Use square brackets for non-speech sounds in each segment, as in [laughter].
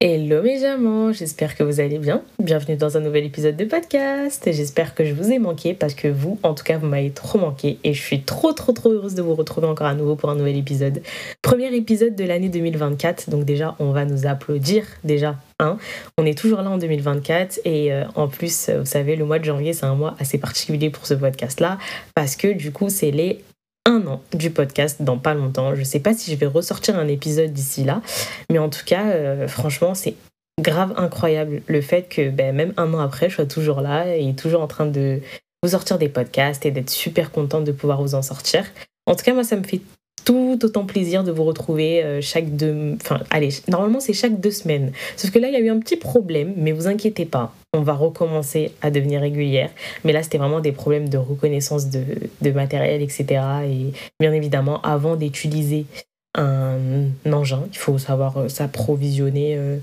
Hello mes amants, j'espère que vous allez bien. Bienvenue dans un nouvel épisode de podcast. J'espère que je vous ai manqué parce que vous, en tout cas, vous m'avez trop manqué et je suis trop trop trop heureuse de vous retrouver encore à nouveau pour un nouvel épisode. Premier épisode de l'année 2024, donc déjà on va nous applaudir déjà. Hein. On est toujours là en 2024 et euh, en plus, vous savez, le mois de janvier c'est un mois assez particulier pour ce podcast-là parce que du coup c'est les un an du podcast dans pas longtemps. Je sais pas si je vais ressortir un épisode d'ici là, mais en tout cas, euh, franchement, c'est grave incroyable le fait que ben, même un an après, je sois toujours là et toujours en train de vous sortir des podcasts et d'être super contente de pouvoir vous en sortir. En tout cas, moi, ça me fait tout autant plaisir de vous retrouver euh, chaque deux... Enfin, allez, normalement c'est chaque deux semaines. Sauf que là, il y a eu un petit problème, mais vous inquiétez pas, on va recommencer à devenir régulière. Mais là, c'était vraiment des problèmes de reconnaissance de, de matériel, etc. Et bien évidemment, avant d'utiliser un engin, il faut savoir euh, s'approvisionner euh,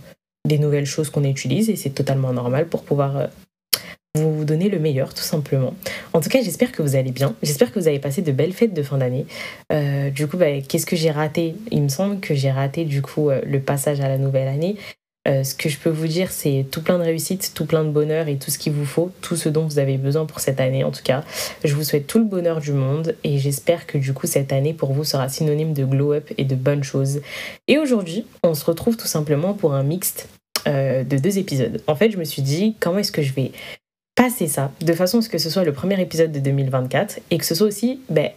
des nouvelles choses qu'on utilise et c'est totalement normal pour pouvoir vous donner le meilleur, tout simplement. En tout cas, j'espère que vous allez bien. J'espère que vous avez passé de belles fêtes de fin d'année. Euh, du coup, bah, qu'est-ce que j'ai raté? Il me semble que j'ai raté du coup euh, le passage à la nouvelle année. Euh, ce que je peux vous dire, c'est tout plein de réussite, tout plein de bonheur et tout ce qu'il vous faut, tout ce dont vous avez besoin pour cette année en tout cas. Je vous souhaite tout le bonheur du monde et j'espère que du coup cette année pour vous sera synonyme de glow-up et de bonnes choses. Et aujourd'hui, on se retrouve tout simplement pour un mixte de deux épisodes. En fait, je me suis dit comment est-ce que je vais passer ça de façon à ce que ce soit le premier épisode de 2024 et que ce soit aussi ben,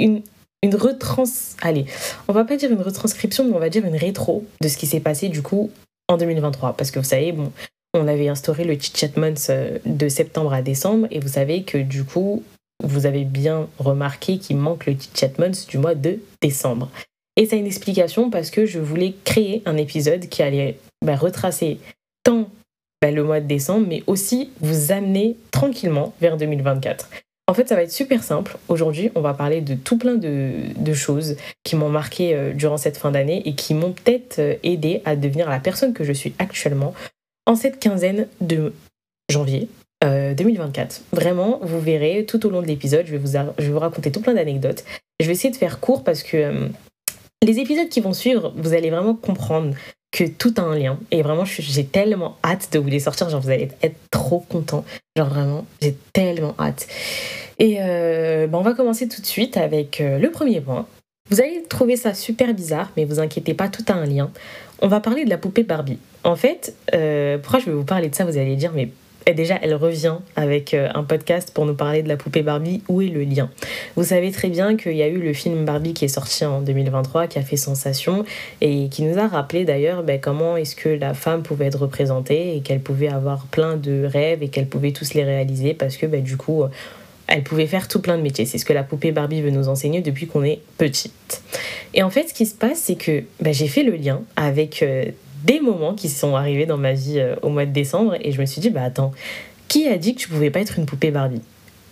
une, une retrans... Allez, on va pas dire une retranscription, mais on va dire une rétro de ce qui s'est passé du coup en 2023. Parce que vous savez, bon, on avait instauré le Chit Chat Month euh, de septembre à décembre et vous savez que du coup, vous avez bien remarqué qu'il manque le Chit Chat Month du mois de décembre. Et ça a une explication parce que je voulais créer un épisode qui allait ben, retracer tant bah, le mois de décembre, mais aussi vous amener tranquillement vers 2024. En fait, ça va être super simple. Aujourd'hui, on va parler de tout plein de, choses qui m'ont marqué euh, durant cette fin d'année et qui m'ont peut-être euh, aidé à devenir la personne que je suis actuellement en cette quinzaine de janvier 2024. Euh, Vraiment, vous verrez tout au long de l'épisode, je, vais vous je vais vous raconter tout plein d'anecdotes. Je vais essayer de faire court parce que les épisodes qui vont suivre, vous allez vraiment comprendre que tout a un lien. Et vraiment, j'ai tellement hâte de vous les sortir. Genre, vous allez être trop content. Genre, vraiment, j'ai tellement hâte. Et euh, bah, on va commencer tout de suite avec euh, le premier point. Vous allez trouver ça super bizarre, mais vous inquiétez pas, tout a un lien. On va parler de la poupée Barbie. En fait, euh, pourquoi je vais vous parler de ça Vous allez dire, mais et déjà, elle revient avec euh, un podcast pour nous parler de la poupée Barbie. Où est le lien? Vous savez très bien qu'il y a eu le film Barbie qui est sorti en 2023, qui a fait sensation et qui nous a rappelé d'ailleurs ben, comment est-ce que la femme pouvait être représentée et qu'elle pouvait avoir plein de rêves et qu'elle pouvait tous les réaliser parce que ben, du coup, elle pouvait faire tout plein de métiers. C'est ce que la poupée Barbie veut nous enseigner depuis qu'on est petite. Et en fait, ce qui se passe, c'est que ben, j'ai fait le lien avec euh, des moments qui sont arrivés dans ma vie euh, au mois de décembre et je me suis dit, bah attends, qui a dit que tu pouvais pas être une poupée Barbie?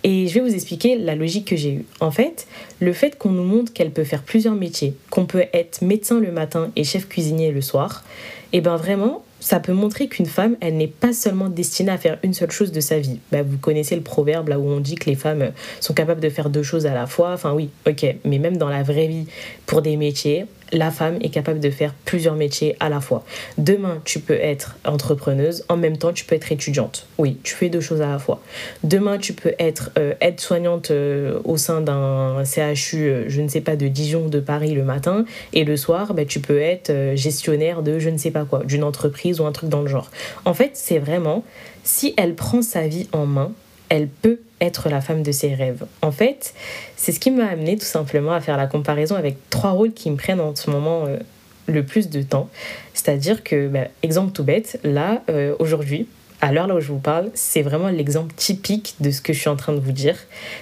Et je vais vous expliquer la logique que j'ai eue. En fait, le fait qu'on nous montre qu'elle peut faire plusieurs métiers, qu'on peut être médecin le matin et chef cuisinier le soir, et eh ben vraiment, ça peut montrer qu'une femme, elle n'est pas seulement destinée à faire une seule chose de sa vie. Bah, vous connaissez le proverbe là où on dit que les femmes sont capables de faire deux choses à la fois. Enfin oui, ok, mais même dans la vraie vie, pour des métiers, la femme est capable de faire plusieurs métiers à la fois. Demain, tu peux être entrepreneuse, en même temps, tu peux être étudiante. Oui, tu fais deux choses à la fois. Demain, tu peux être euh, aide-soignante euh, au sein d'un CHU, euh, je ne sais pas, de Dijon, de Paris le matin, et le soir, bah, tu peux être gestionnaire de je ne sais pas quoi, d'une entreprise ou un truc dans le genre. En fait, c'est vraiment, si elle prend sa vie en main, elle peut être la femme de ses rêves. En fait, c'est ce qui m'a amené tout simplement à faire la comparaison avec trois rôles qui me prennent en ce moment euh, le plus de temps. C'est-à-dire que, bah, exemple tout bête, là, euh, aujourd'hui, à l'heure là où je vous parle, c'est vraiment l'exemple typique de ce que je suis en train de vous dire.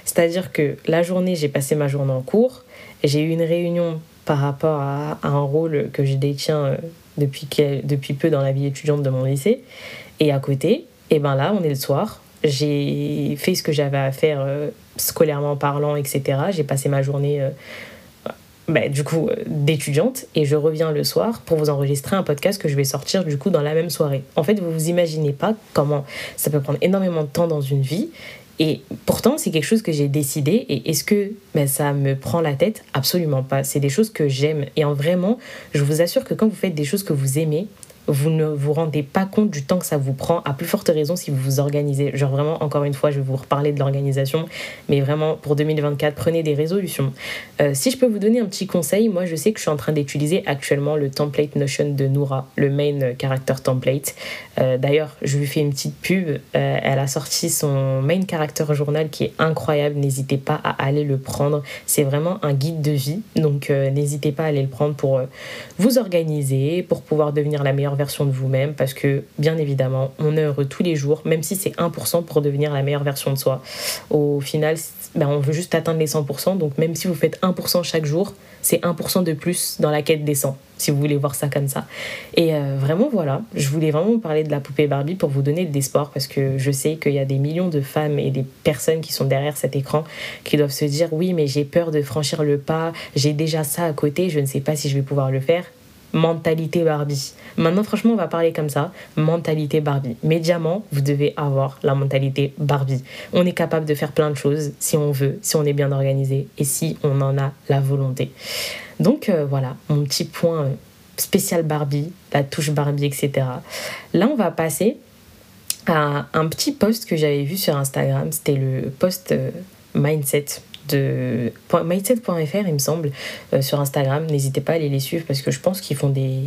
C'est-à-dire que la journée, j'ai passé ma journée en cours, j'ai eu une réunion par rapport à, un rôle que je détiens euh, depuis, depuis peu dans la vie étudiante de mon lycée. Et à côté, et ben là, on est le soir, j'ai fait ce que j'avais à faire euh, scolairement parlant, etc. J'ai passé ma journée, euh, bah, du coup, euh, d'étudiante et je reviens le soir pour vous enregistrer un podcast que je vais sortir, du coup, dans la même soirée. En fait, vous vous imaginez pas comment ça peut prendre énormément de temps dans une vie. Et pourtant, c'est quelque chose que j'ai décidé. Et est-ce que ben, ça me prend la tête? Absolument pas. C'est des choses que j'aime. Et en vraiment, je vous assure que quand vous faites des choses que vous aimez, vous ne vous rendez pas compte du temps que ça vous prend, à plus forte raison si vous vous organisez. Genre vraiment, encore une fois, je vais vous reparler de l'organisation, mais vraiment pour 2024, prenez des résolutions. Euh, si je peux vous donner un petit conseil, moi je sais que je suis en train d'utiliser actuellement le template Notion de Noura, le main character template. Euh, d'ailleurs, je lui fais une petite pub. Euh, elle a sorti son main character journal qui est incroyable. N'hésitez pas à aller le prendre. C'est vraiment un guide de vie. Donc n'hésitez pas à aller le prendre pour vous organiser, pour pouvoir devenir la meilleure version de vous-même. Parce que bien évidemment, on heureux tous les jours, même si c'est 1% pour devenir la meilleure version de soi. Au final, ben, on veut juste atteindre les 100%. Donc même si vous faites 1% chaque jour, c'est 1% de plus dans la quête des 100, si vous voulez voir ça comme ça. Et euh, vraiment, voilà, je voulais vraiment parler de la poupée Barbie pour vous donner de l'espoir parce que je sais qu'il y a des millions de femmes et des personnes qui sont derrière cet écran qui doivent se dire oui, mais j'ai peur de franchir le pas, j'ai déjà ça à côté, je ne sais pas si je vais pouvoir le faire mentalité Barbie. Maintenant, franchement, on va parler comme ça. Mentalité Barbie. Médiamment, vous devez avoir la mentalité Barbie. On est capable de faire plein de choses si on veut, si on est bien organisé et si on en a la volonté. Donc euh, voilà, mon petit point euh, spécial Barbie, la touche Barbie, etc. Là, on va passer à un petit post que j'avais vu sur Instagram. C'était le post euh, mindset de mindset.fr, il me semble, euh, sur Instagram. N'hésitez pas à aller les suivre parce que je pense qu'ils font des,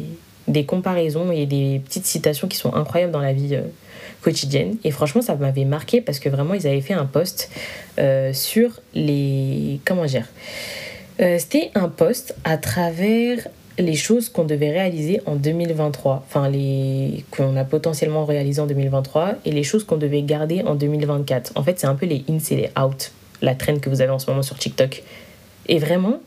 des comparaisons et des petites citations qui sont incroyables dans la vie euh, quotidienne. Et franchement, ça m'avait marqué parce que vraiment, ils avaient fait un post euh, sur les. Comment dire C'était un post à travers les choses qu'on devait réaliser en 2023, enfin les qu'on a potentiellement réalisé en 2023 et les choses qu'on devait garder en 2024. En fait, c'est un peu les ins et les outs la traîne que vous avez en ce moment sur TikTok. Et vraiment,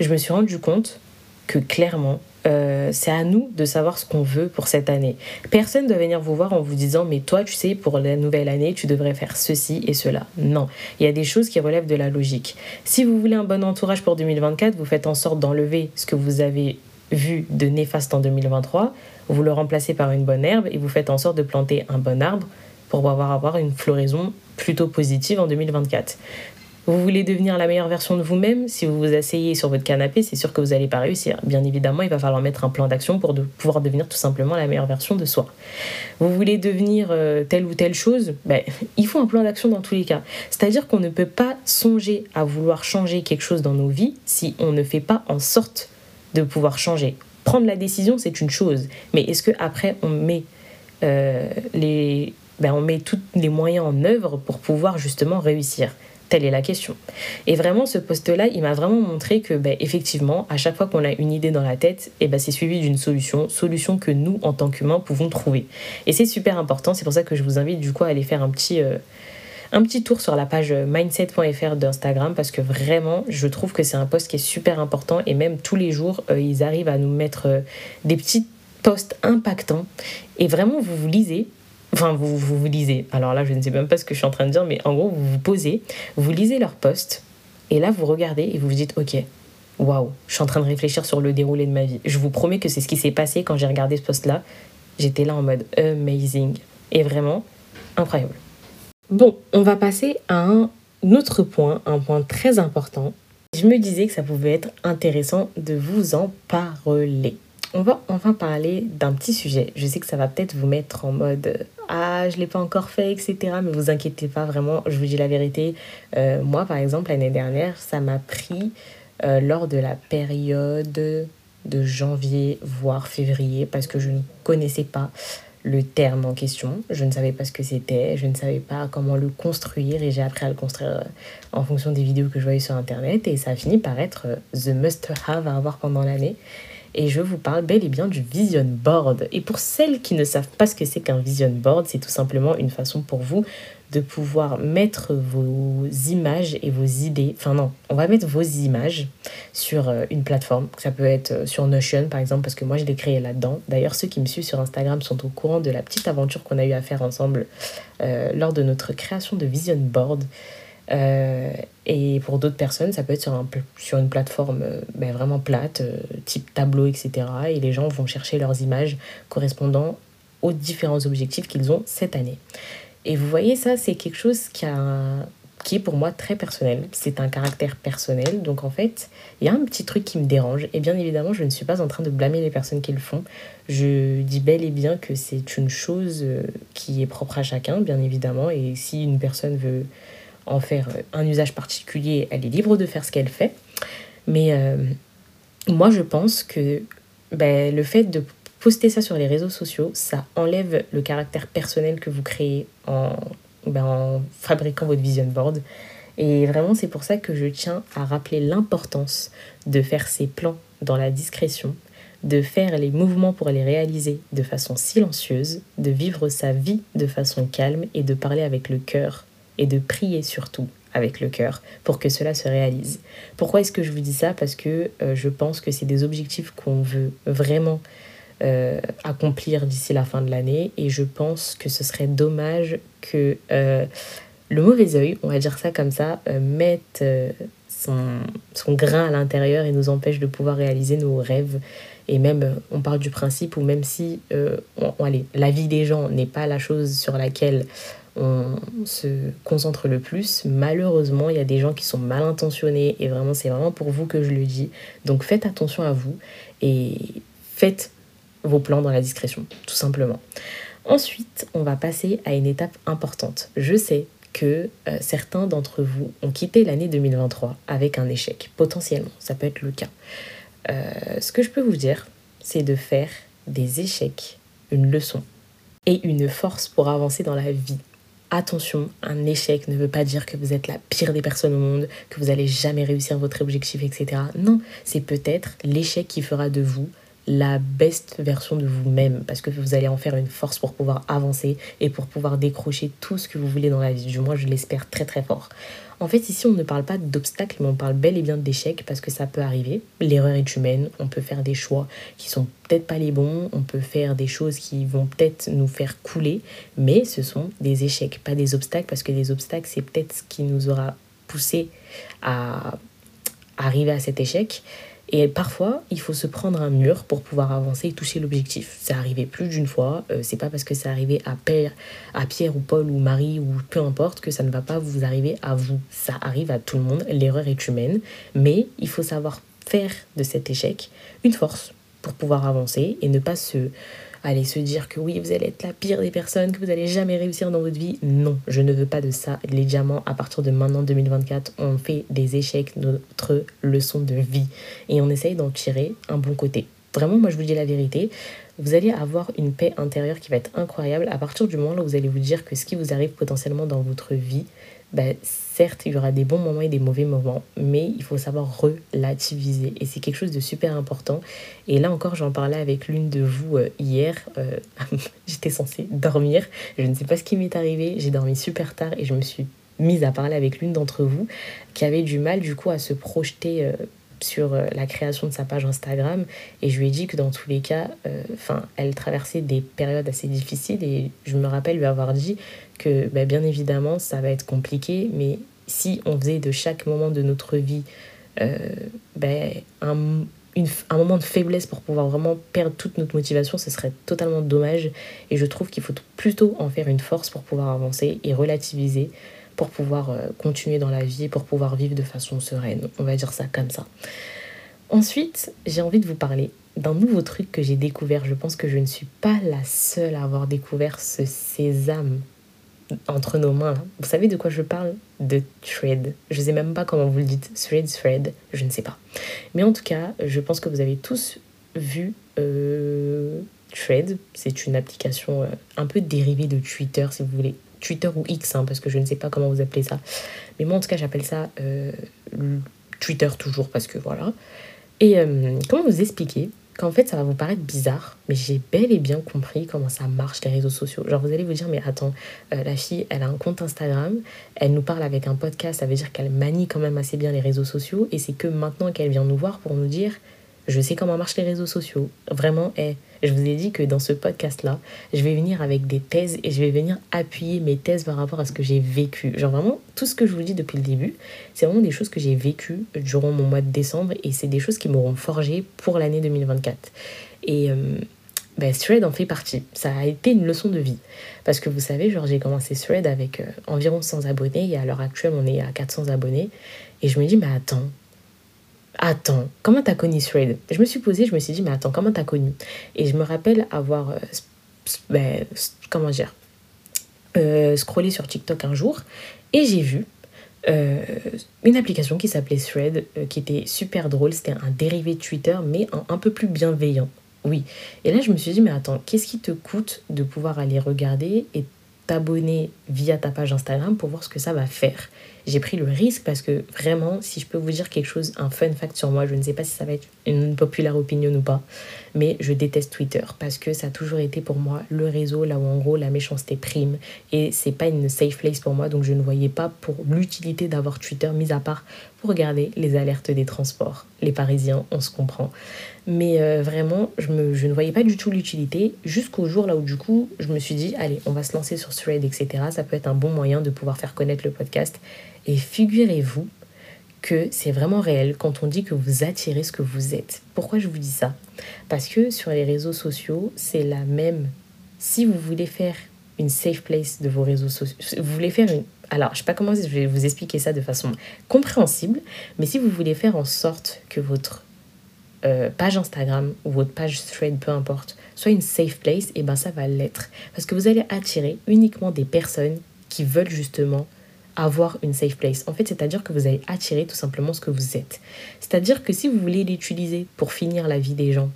je me suis rendu compte que clairement, euh, c'est à nous de savoir ce qu'on veut pour cette année. Personne ne doit venir vous voir en vous disant mais toi tu sais pour la nouvelle année tu devrais faire ceci et cela. Non, il y a des choses qui relèvent de la logique. Si vous voulez un bon entourage pour 2024, vous faites en sorte d'enlever ce que vous avez vu de néfaste en 2023, vous le remplacez par une bonne herbe et vous faites en sorte de planter un bon arbre pour pouvoir avoir une floraison plutôt positive en 2024. Vous voulez devenir la meilleure version de vous-même Si vous vous asseyez sur votre canapé, c'est sûr que vous n'allez pas réussir. Bien évidemment, il va falloir mettre un plan d'action pour pouvoir devenir tout simplement la meilleure version de soi. Vous voulez devenir euh, telle ou telle chose ben, [laughs] Il faut un plan d'action dans tous les cas. C'est-à-dire qu'on ne peut pas songer à vouloir changer quelque chose dans nos vies si on ne fait pas en sorte de pouvoir changer. Prendre la décision, c'est une chose. Mais est-ce qu'après, on met euh, les... Ben, on met tous les moyens en œuvre pour pouvoir justement réussir? Telle est la question. Et vraiment, ce poste-là, il m'a vraiment montré que, ben, effectivement, à chaque fois qu'on a une idée dans la tête, et eh ben, c'est suivi d'une solution, solution que nous, en tant qu'humains, pouvons trouver. Et c'est super important, c'est pour ça que je vous invite du coup à aller faire un petit, euh, un petit tour sur la page mindset.fr d'Instagram, parce que vraiment, je trouve que c'est un poste qui est super important, et même tous les jours, euh, ils arrivent à nous mettre euh, des petits posts impactants. Et vraiment, vous vous lisez, Enfin, vous, vous, lisez. Alors là, je ne sais même pas ce que je suis en train de dire, mais en gros, vous vous posez, vous lisez leur post, et là, vous regardez et vous vous dites, ok, waouh, je suis en train de réfléchir sur le déroulé de ma vie. Je vous promets que c'est ce qui s'est passé quand j'ai regardé ce post-là. J'étais là en mode amazing. Et vraiment, incroyable. Bon, on va passer à un autre point, un point très important. Je me disais que ça pouvait être intéressant de vous en parler. On va enfin parler d'un petit sujet. Je sais que ça va peut-être vous mettre en mode ah je l'ai pas encore fait etc mais vous inquiétez pas vraiment je vous dis la vérité. Euh, moi par exemple l'année dernière ça m'a pris euh, lors de la période de janvier voire février parce que je ne connaissais pas le terme en question. Je ne savais pas ce que c'était je ne savais pas comment le construire et j'ai appris à le construire euh, en fonction des vidéos que je voyais sur internet. Et ça a fini par être the must have à avoir pendant l'année et je vous parle bel et bien du vision board. Et pour celles qui ne savent pas ce que c'est qu'un vision board, c'est tout simplement une façon pour vous de pouvoir mettre vos images et vos idées, enfin non, on va mettre vos images sur euh, une plateforme, ça peut être euh, sur Notion par exemple, parce que moi je l'ai créé là-dedans. D'ailleurs, ceux qui me suivent sur Instagram sont au courant de la petite aventure qu'on a eu à faire ensemble euh, lors de notre création de vision board. Euh, et pour d'autres personnes, ça peut être sur, un, sur une plateforme euh, ben, vraiment plate, euh, type tableau, etc. Et les gens vont chercher leurs images correspondant aux différents objectifs qu'ils ont cette année. Et vous voyez, ça, c'est quelque chose qui a, qui est pour moi très personnel. C'est un caractère personnel. Donc en fait, il y a un petit truc qui me dérange. Et bien évidemment, je ne suis pas en train de blâmer les personnes qui le font. Je dis bel et bien que c'est une chose qui est propre à chacun, bien évidemment. Et si une personne veut en faire euh, un usage particulier, elle est libre de faire ce qu'elle fait. Mais euh, moi, je pense que ben, le fait de poster ça sur les réseaux sociaux, ça enlève le caractère personnel que vous créez en ben, en fabriquant votre vision board. Et vraiment, c'est pour ça que je tiens à rappeler l'importance de faire ses plans dans la discrétion, de faire les mouvements pour les réaliser de façon silencieuse, de vivre sa vie de façon calme et de parler avec le cœur et de prier surtout avec le cœur pour que cela se réalise. Pourquoi est-ce que je vous dis ça? Parce que euh, je pense que c'est des objectifs qu'on veut vraiment euh, accomplir d'ici la fin de l'année et je pense que ce serait dommage que euh, le mauvais œil, on va dire ça comme ça, mette son, son, grain à l'intérieur et nous empêche de pouvoir réaliser nos rêves. Et même, on parle du principe où même si on, allez, la vie des gens n'est pas la chose sur laquelle on se concentre le plus. Malheureusement, il y a des gens qui sont mal intentionnés et vraiment, c'est vraiment pour vous que je le dis. Donc faites attention à vous et faites vos plans dans la discrétion, tout simplement. Ensuite, on va passer à une étape importante. Je sais que euh, certains d'entre vous ont quitté l'année 2023 avec un échec, potentiellement, ça peut être le cas. Euh, ce que je peux vous dire, c'est de faire des échecs une leçon et une force pour avancer dans la vie. Attention, un échec ne veut pas dire que vous êtes la pire des personnes au monde, que vous allez jamais réussir votre objectif, etc. Non, c'est peut-être l'échec qui fera de vous la best version de vous-même parce que vous allez en faire une force pour pouvoir avancer et pour pouvoir décrocher tout ce que vous voulez dans la vie. Du moins, je l'espère très très fort. En fait, ici, on ne parle pas d'obstacles, mais on parle bel et bien d'échecs parce que ça peut arriver. L'erreur est humaine. On peut faire des choix qui sont peut-être pas les bons. On peut faire des choses qui vont peut-être nous faire couler, mais ce sont des échecs, pas des obstacles parce que les obstacles, c'est peut-être ce qui nous aura poussé à arriver à cet échec. Et parfois, il faut se prendre un mur pour pouvoir avancer et toucher l'objectif. C'est arrivé plus d'une fois. Euh, c'est pas parce que c'est arrivé à à Pierre ou Paul ou Marie ou peu importe que ça ne va pas vous arriver à vous. Ça arrive à tout le monde. L'erreur est humaine. Mais il faut savoir faire de cet échec une force pour pouvoir avancer et ne pas se allez se dire que oui, vous allez être la pire des personnes, que vous allez jamais réussir dans votre vie. Non, je ne veux pas de ça. Les diamants, à partir de maintenant 2024, on fait des échecs notre leçon de vie et on essaye d'en tirer un bon côté. Vraiment, moi je vous dis la vérité, vous allez avoir une paix intérieure qui va être incroyable à partir du moment où vous allez vous dire que ce qui vous arrive potentiellement dans votre vie, ben, certes, il y aura des bons moments et des mauvais moments, mais il faut savoir relativiser. Et c'est quelque chose de super important. Et là encore, j'en parlais avec l'une de vous euh, hier. Euh, [laughs] j'étais censée dormir. Je ne sais pas ce qui m'est arrivé. J'ai dormi super tard et je me suis mise à parler avec l'une d'entre vous qui avait du mal du coup à se projeter. Euh, sur la création de sa page Instagram. Et je lui ai dit que dans tous les cas, enfin, elle traversait des périodes assez difficiles. Et je me rappelle lui avoir dit que bah, bien évidemment ça va être compliqué, mais si on faisait de chaque moment de notre vie euh, ben, un, un moment de faiblesse pour pouvoir vraiment perdre toute notre motivation, ce serait totalement dommage. Et je trouve qu'il faut plutôt en faire une force pour pouvoir avancer et relativiser, pour pouvoir euh, continuer dans la vie, pour pouvoir vivre de façon sereine. On va dire ça comme ça. Ensuite, j'ai envie de vous parler d'un nouveau truc que j'ai découvert. Je pense que je ne suis pas la seule à avoir découvert ce sésame entre nos mains. Vous savez de quoi je parle? De thread. Je ne sais même pas comment vous le dites. Thread, thread, je ne sais pas. Mais en tout cas, je pense que vous avez tous vu euh, Thread. C'est une application euh, un peu dérivée de Twitter, si vous voulez. Twitter ou X, hein, parce que je ne sais pas comment vous appelez ça. Mais moi, en tout cas, j'appelle ça euh, Twitter toujours, parce que voilà. Et comment vous expliquer qu'en fait ça va vous paraître bizarre, mais j'ai bel et bien compris comment ça marche les réseaux sociaux. Genre vous allez vous dire mais attends, euh, la fille elle a un compte Instagram, elle nous parle avec un podcast, ça veut dire qu'elle manie quand même assez bien les réseaux sociaux et c'est que maintenant qu'elle vient nous voir pour nous dire je sais comment marchent les réseaux sociaux. Vraiment, et je vous ai dit que dans ce podcast-là, je vais venir avec des thèses et je vais venir appuyer mes thèses par rapport à ce que j'ai vécu. Genre vraiment, tout ce que je vous dis depuis le début, c'est vraiment des choses que j'ai vécues durant mon mois de décembre et c'est des choses qui m'auront forgé pour l'année 2024. Et euh, ben, Thread en fait partie. Ça a été une leçon de vie. Parce que vous savez, genre j'ai commencé Thread avec euh, environ 100 abonnés et à l'heure actuelle on est à 400 abonnés. Et je me dis, mais attends, attends, comment t'as connu Thread? Je me suis posée, je me suis dit, mais attends, comment t'as connu? Et je me rappelle avoir, euh, ben, comment dire, euh, scrollé sur TikTok un jour et j'ai vu une application qui s'appelait Thread, qui était super drôle. C'était un dérivé de Twitter, mais un peu plus bienveillant. Oui. Et là, je me suis dit, mais attends, qu'est-ce qui te coûte de pouvoir aller regarder et t'abonner via ta page Instagram pour voir ce que ça va faire? J'ai pris le risque parce que vraiment, si je peux vous dire quelque chose, un fun fact sur moi, je ne sais pas si ça va être une populaire opinion ou pas, mais je déteste Twitter parce que ça a toujours été pour moi le réseau là où en gros la méchanceté prime et c'est pas une safe place pour moi donc je ne voyais pas pour l'utilité d'avoir Twitter mis à part pour regarder les alertes des transports. Les Parisiens, on se comprend. Mais euh, vraiment, je, me, je ne voyais pas du tout l'utilité jusqu'au jour là où du coup je me suis dit allez, on va se lancer sur Thread, etc. Ça peut être un bon moyen de pouvoir faire connaître le podcast et figurez-vous que c'est vraiment réel quand on dit que vous attirez ce que vous êtes. Pourquoi je vous dis ça? Parce que sur les réseaux sociaux, c'est la même. Si vous voulez faire une safe place de vos réseaux sociaux, vous voulez faire une... Alors, je sais pas comment je vais vous expliquer ça de façon compréhensible, mais si vous voulez faire en sorte que votre euh, page Instagram ou votre page thread, peu importe, soit une safe place, et eh ben ça va l'être. Parce que vous allez attirer uniquement des personnes qui veulent justement avoir une safe place. En fait, c'est-à-dire que vous allez attirer tout simplement ce que vous êtes. C'est-à-dire que si vous voulez l'utiliser pour finir la vie des gens,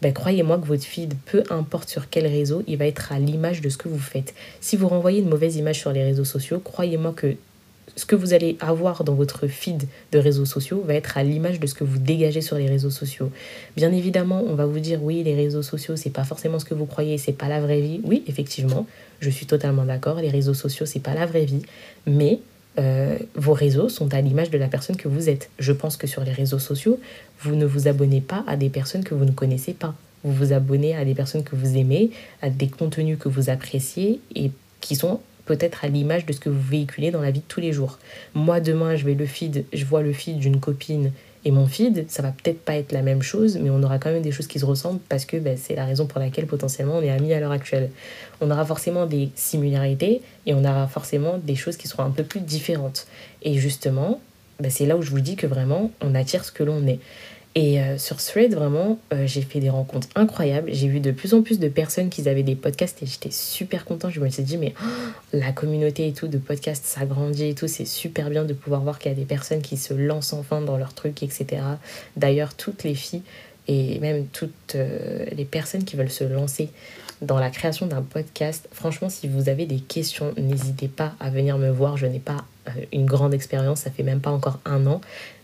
ben, croyez-moi que votre feed, peu importe sur quel réseau, il va être à l'image de ce que vous faites. Si vous renvoyez une mauvaise image sur les réseaux sociaux, croyez-moi que ce que vous allez avoir dans votre feed de réseaux sociaux va être à l'image de ce que vous dégagez sur les réseaux sociaux. Bien évidemment, on va vous dire oui, les réseaux sociaux, c'est pas forcément ce que vous croyez, c'est pas la vraie vie. Oui, effectivement, je suis totalement d'accord, les réseaux sociaux, c'est pas la vraie vie, mais euh, vos réseaux sont à l'image de la personne que vous êtes. Je pense que sur les réseaux sociaux, vous ne vous abonnez pas à des personnes que vous ne connaissez pas. Vous vous abonnez à des personnes que vous aimez, à des contenus que vous appréciez et qui sont peut-être à l'image de ce que vous véhiculez dans la vie de tous les jours. Moi, demain, je vais le feed, je vois le feed d'une copine et mon feed, ça va peut-être pas être la même chose, mais on aura quand même des choses qui se ressemblent parce que ben, c'est la raison pour laquelle potentiellement on est amis à l'heure actuelle. On aura forcément des similarités et on aura forcément des choses qui seront un peu plus différentes. Et justement, ben, c'est là où je vous dis que vraiment on attire ce que l'on est. Et euh, sur Thread, vraiment, euh, j'ai fait des rencontres incroyables. J'ai vu de plus en plus de personnes qui avaient des podcasts et j'étais super contente. Je me suis dit, mais oh, la communauté et tout de podcasts s'agrandit et tout. C'est super bien de pouvoir voir qu'il y a des personnes qui se lancent enfin dans leur truc, etc. D'ailleurs, toutes les filles et même toutes euh, les personnes qui veulent se lancer dans la création d'un podcast, franchement, si vous avez des questions, n'hésitez pas à venir me voir. Je n'ai pas une grande expérience, ça fait même pas encore un an.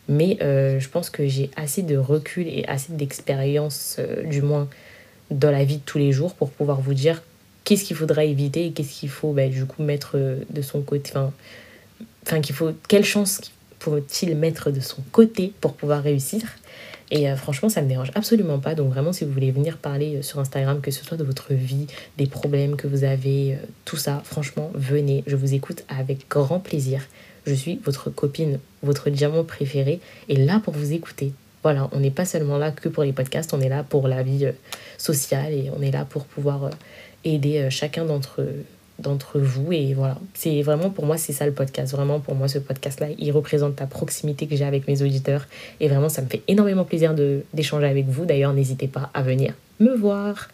Mais euh, je pense que j'ai assez de recul et assez d'expérience, euh, du moins dans la vie de tous les jours, pour pouvoir vous dire qu'est-ce qu'il faudra éviter et qu'est-ce qu'il faut bah, du coup mettre euh, de son côté. Enfin, qu'il faut, quelle chance faut-il mettre de son côté pour pouvoir réussir? Et franchement, ça ne me dérange absolument pas. Donc vraiment, si vous voulez venir parler sur Instagram, que ce soit de votre vie, des problèmes que vous avez, tout ça, franchement, venez. Je vous écoute avec grand plaisir. Je suis votre copine, votre diamant préféré, et là pour vous écouter. Voilà, on n'est pas seulement là que pour les podcasts, on est là pour la vie euh, sociale et on est là pour pouvoir euh, aider euh, chacun d'entre vous et voilà. C'est vraiment pour moi c'est ça le podcast. Vraiment pour moi ce podcast là il représente la proximité que j'ai avec mes auditeurs et vraiment ça me fait énormément plaisir de d'échanger avec vous. D'ailleurs n'hésitez pas à venir me voir.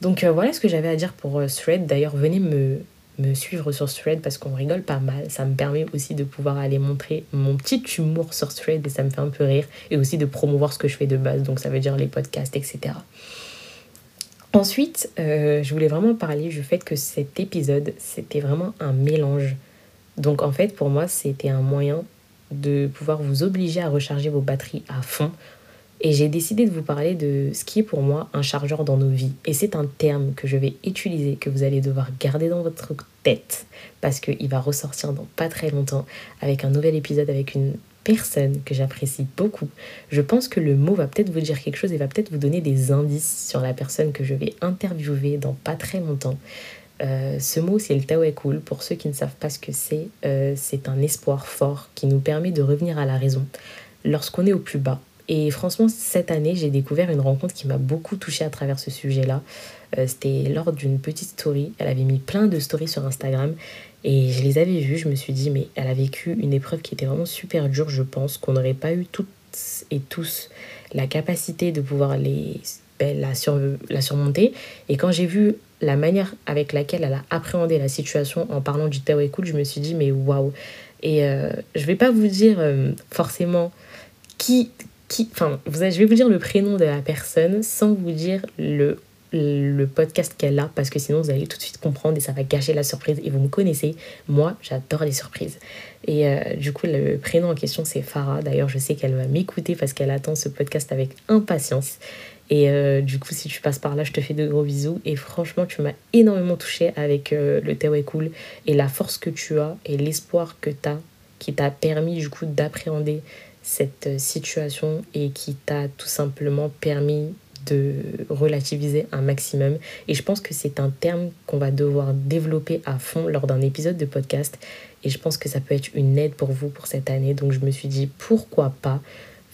Donc voilà ce que j'avais à dire pour Thread. D'ailleurs venez me me suivre sur Thread parce qu'on rigole pas mal. Ça me permet aussi de pouvoir aller montrer mon petit humour sur Thread et ça me fait un peu rire. Et aussi de promouvoir ce que je fais de base, donc ça veut dire les podcasts, etc. Ensuite, euh, je voulais vraiment parler du fait que cet épisode, c'était vraiment un mélange. Donc en fait, pour moi, c'était un moyen de pouvoir vous obliger à recharger vos batteries à fond et j'ai décidé de vous parler de ce qui est pour moi un chargeur dans nos vies. Et c'est un terme que je vais utiliser, que vous allez devoir garder dans votre tête, parce qu'il va ressortir dans pas très longtemps avec un nouvel épisode avec une personne que j'apprécie beaucoup. Je pense que le mot va peut-être vous dire quelque chose et va peut-être vous donner des indices sur la personne que je vais interviewer dans pas très longtemps. Euh, ce mot, c'est le cool. Pour ceux qui ne savent pas ce que c'est, euh, c'est un espoir fort qui nous permet de revenir à la raison. Lorsqu'on est au plus bas, Et franchement, cette année, j'ai découvert une rencontre qui m'a beaucoup touchée à travers ce sujet-là. Euh, c'était lors d'une petite story. Elle avait mis plein de stories sur Instagram et je les avais vues. Je me suis dit, mais elle a vécu une épreuve qui était vraiment super dure, je pense, qu'on n'aurait pas eu toutes et tous la capacité de pouvoir les, ben, la, surmonter. Et quand j'ai vu la manière avec laquelle elle a appréhendé la situation en parlant du Tao je me suis dit, mais waouh! Et euh, je vais pas vous dire euh, forcément qui, Enfin, je vais vous dire le prénom de la personne sans vous dire le le podcast qu'elle a parce que sinon vous allez tout de suite comprendre et ça va gâcher la surprise. Et vous me connaissez. Moi j'adore les surprises. Et euh, du coup le prénom en question c'est Farah. D'ailleurs je sais qu'elle va m'écouter parce qu'elle attend ce podcast avec impatience. Et euh, du coup si tu passes par là je te fais de gros bisous. Et franchement tu m'as énormément touché avec euh, le Théo est cool et la force que tu as et l'espoir que tu as qui t'a permis du coup d'appréhender cette situation et qui t'a tout simplement permis de relativiser un maximum. Et je pense que c'est un terme qu'on va devoir développer à fond lors d'un épisode de podcast. Et je pense que ça peut être une aide pour vous pour cette année. Donc je me suis dit, pourquoi pas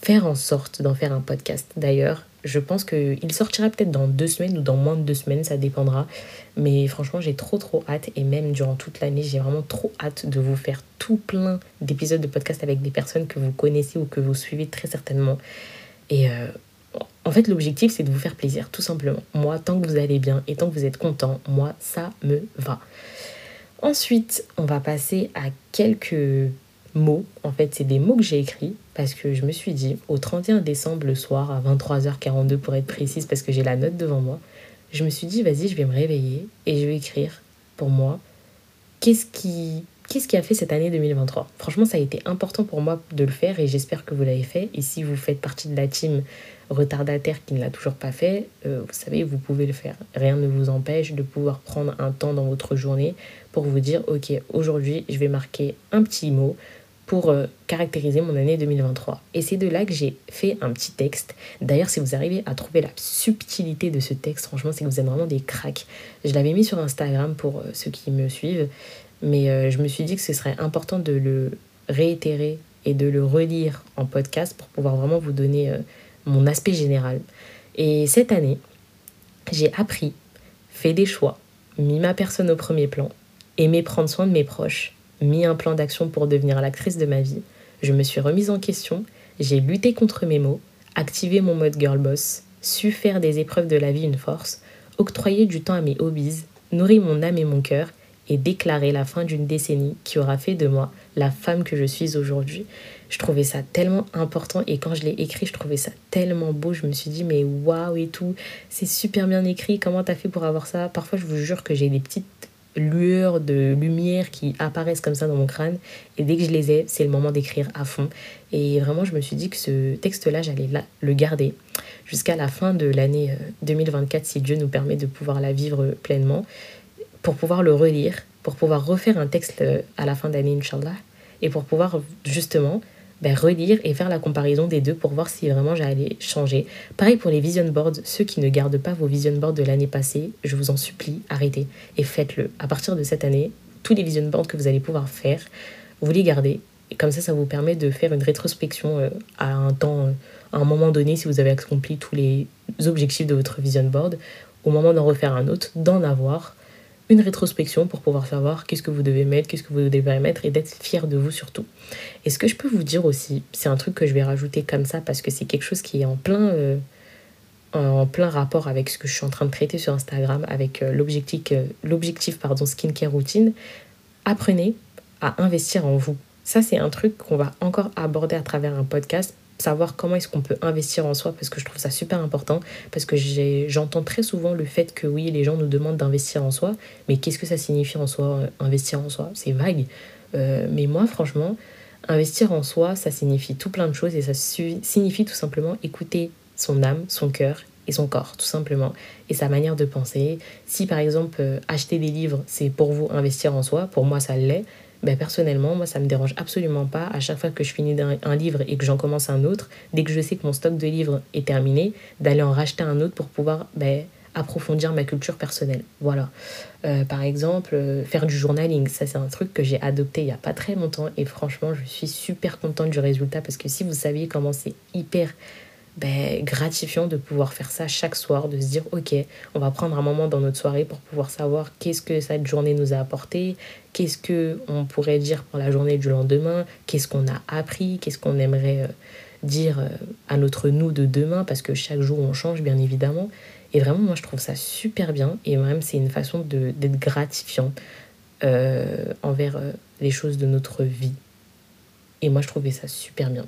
faire en sorte d'en faire un podcast. D'ailleurs, je pense qu'il sortira peut-être dans deux semaines ou dans moins de deux semaines, ça dépendra. Mais franchement, j'ai trop trop hâte. Et même durant toute l'année, j'ai vraiment trop hâte de vous faire tout plein d'épisodes de podcast avec des personnes que vous connaissez ou que vous suivez très certainement. Et euh, en fait, l'objectif, c'est de vous faire plaisir, tout simplement. Moi, tant que vous allez bien et tant que vous êtes content, moi, ça me va. Ensuite, on va passer à quelques mots. En fait, c'est des mots que j'ai écrits parce que je me suis dit, au 31 décembre, le soir, à 23h42 pour être précise, parce que j'ai la note devant moi, je me suis dit, vas-y, je vais me réveiller et je vais écrire pour moi qu'est-ce qui Qu'est-ce qui a fait cette année 2023 Franchement, ça a été important pour moi de le faire et j'espère que vous l'avez fait. Et si vous faites partie de la team retardataire qui ne l'a toujours pas fait, euh, vous savez, vous pouvez le faire. Rien ne vous empêche de pouvoir prendre un temps dans votre journée pour vous dire, ok, aujourd'hui, je vais marquer un petit mot pour euh, caractériser mon année 2023. Et c'est de là que j'ai fait un petit texte. D'ailleurs, si vous arrivez à trouver la subtilité de ce texte, franchement, c'est que vous êtes vraiment des cracks. Je l'avais mis sur Instagram pour euh, ceux qui me suivent. Mais euh, je me suis dit que ce serait important de le réitérer et de le relire en podcast pour pouvoir vraiment vous donner mon aspect général. Et cette année, j'ai appris, fait des choix, mis ma personne au premier plan, aimé prendre soin de mes proches, mis un plan d'action pour devenir l'actrice de ma vie. Je me suis remise en question, j'ai lutté contre mes mots, activé mon mode girl boss, su faire des épreuves de la vie une force, octroyé du temps à mes hobbies, nourri mon âme et mon cœur et déclarer la fin d'une décennie qui aura fait de moi la femme que je suis aujourd'hui. Je trouvais ça tellement important et quand je l'ai écrit, je trouvais ça tellement beau. Je me suis dit, mais waouh et tout, c'est super bien écrit. Comment t'as fait pour avoir ça? Parfois, je vous jure que j'ai des petites lueurs de lumière qui apparaissent comme ça dans mon crâne et dès que je les ai, c'est le moment d'écrire à fond. Et vraiment, je me suis dit que ce texte-là, j'allais le garder jusqu'à la fin de l'année 2024 euh, si Dieu nous permet de pouvoir la vivre pleinement pour pouvoir le relire, pour pouvoir refaire un texte euh, à la fin d'année, Inch'Allah, et pour pouvoir justement ben, relire et faire la comparaison des deux pour voir si vraiment j'allais changer. Pareil pour les vision boards, ceux qui ne gardent pas vos vision boards de l'année passée, je vous en supplie, arrêtez et faites-le. À partir de cette année, tous les vision boards que vous allez pouvoir faire, vous les gardez. Comme ça, ça vous permet de faire une rétrospection euh, à un temps, à un moment donné, si vous avez accompli tous les objectifs de votre vision board, au moment d'en refaire un autre, d'en avoir une rétrospection pour pouvoir savoir qu'est-ce que vous devez mettre, qu'est-ce que vous devez mettre et d'être fier de vous surtout. Et ce que je peux vous dire aussi, c'est un truc que je vais rajouter comme ça parce que c'est quelque chose qui est en plein, euh, en plein rapport avec ce que je suis en train de traiter sur Instagram, avec euh, l'objectif, euh, l'objectif pardon, skincare routine. Apprenez à investir en vous. Ça, c'est un truc qu'on va encore aborder à travers un podcast savoir comment est-ce qu'on peut investir en soi parce que je trouve ça super important parce que j'entends très souvent le fait que oui les gens nous demandent d'investir en soi mais qu'est-ce que ça signifie en soi euh, investir en soi? C'est vague. Euh, mais moi franchement investir en soi ça signifie tout plein de choses et ça signifie tout simplement écouter son âme son cœur et son corps tout simplement et sa manière de penser. Si par exemple euh, acheter des livres c'est pour vous investir en soi pour moi ça l'est ben, personnellement, moi, ça me dérange absolument pas à chaque fois que je finis un, livre et que j'en commence un autre, dès que je sais que mon stock de livres est terminé, d'aller en racheter un autre pour pouvoir ben, approfondir ma culture personnelle. Voilà. Euh, par exemple, euh, faire du journaling, ça c'est un truc que j'ai adopté il n'y a pas très longtemps et franchement, je suis super contente du résultat parce que si vous saviez comment c'est hyper ben, gratifiant de pouvoir faire ça chaque soir, de se dire ok, on va prendre un moment dans notre soirée pour pouvoir savoir qu'est-ce que cette journée nous a apporté, qu'est-ce que on pourrait dire pour la journée du lendemain, qu'est-ce qu'on a appris, qu'est-ce qu'on aimerait euh, dire euh, à notre nous de demain, parce que chaque jour on change bien évidemment. Et vraiment, moi je trouve ça super bien et même c'est une façon d'être gratifiant euh, envers les choses de notre vie. Et moi je trouvais ça super bien.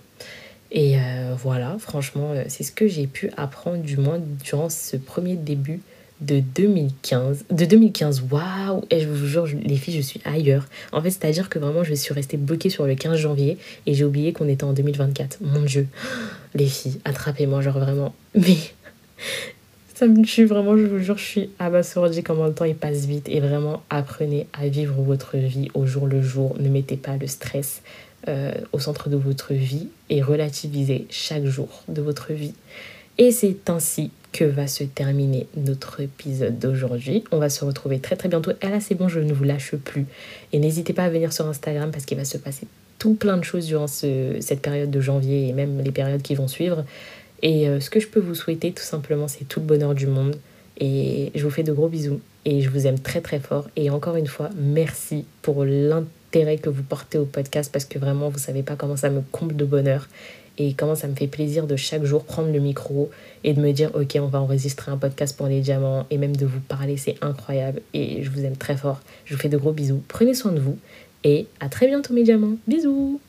Et euh, voilà, franchement, euh, c'est ce que j'ai pu apprendre du moins durant ce premier début de 2015. De 2015, waouh Et je vous jure, les filles, je suis ailleurs. En fait, c'est-à-dire que vraiment, je suis restée bloquée sur le 15 janvier et j'ai oublié qu'on était en 2024. Mon Dieu, [gasps] les filles, attrapez-moi, genre vraiment. [laughs] Mais ça me tue vraiment, je vous jure, je suis abasourdie comment le temps il passe vite. Et vraiment, apprenez à vivre votre vie au jour le jour. Ne mettez pas le stress euh, au centre de votre vie et relativiser chaque jour de votre vie. Et c'est ainsi que va se terminer notre épisode d'aujourd'hui. On va se retrouver très très bientôt. Et là c'est bon, je ne vous lâche plus. Et n'hésitez pas à venir sur Instagram parce qu'il va se passer tout plein de choses durant cette période de janvier et même les périodes qui vont suivre. Et euh, ce que je peux vous souhaiter tout simplement, c'est tout le bonheur du monde. Et je vous fais de gros bisous. Et je vous aime très très fort. Et encore une fois, merci pour l'intérêt que vous portez au podcast parce que vraiment, vous savez pas comment ça me comble de bonheur et comment ça me fait plaisir de chaque jour prendre le micro et de me dire ok on va enregistrer un podcast pour les diamants et même de vous parler. C'est incroyable. Et je vous aime très fort. Je vous fais de gros bisous. Prenez soin de vous. Et à très bientôt mes diamants. Bisous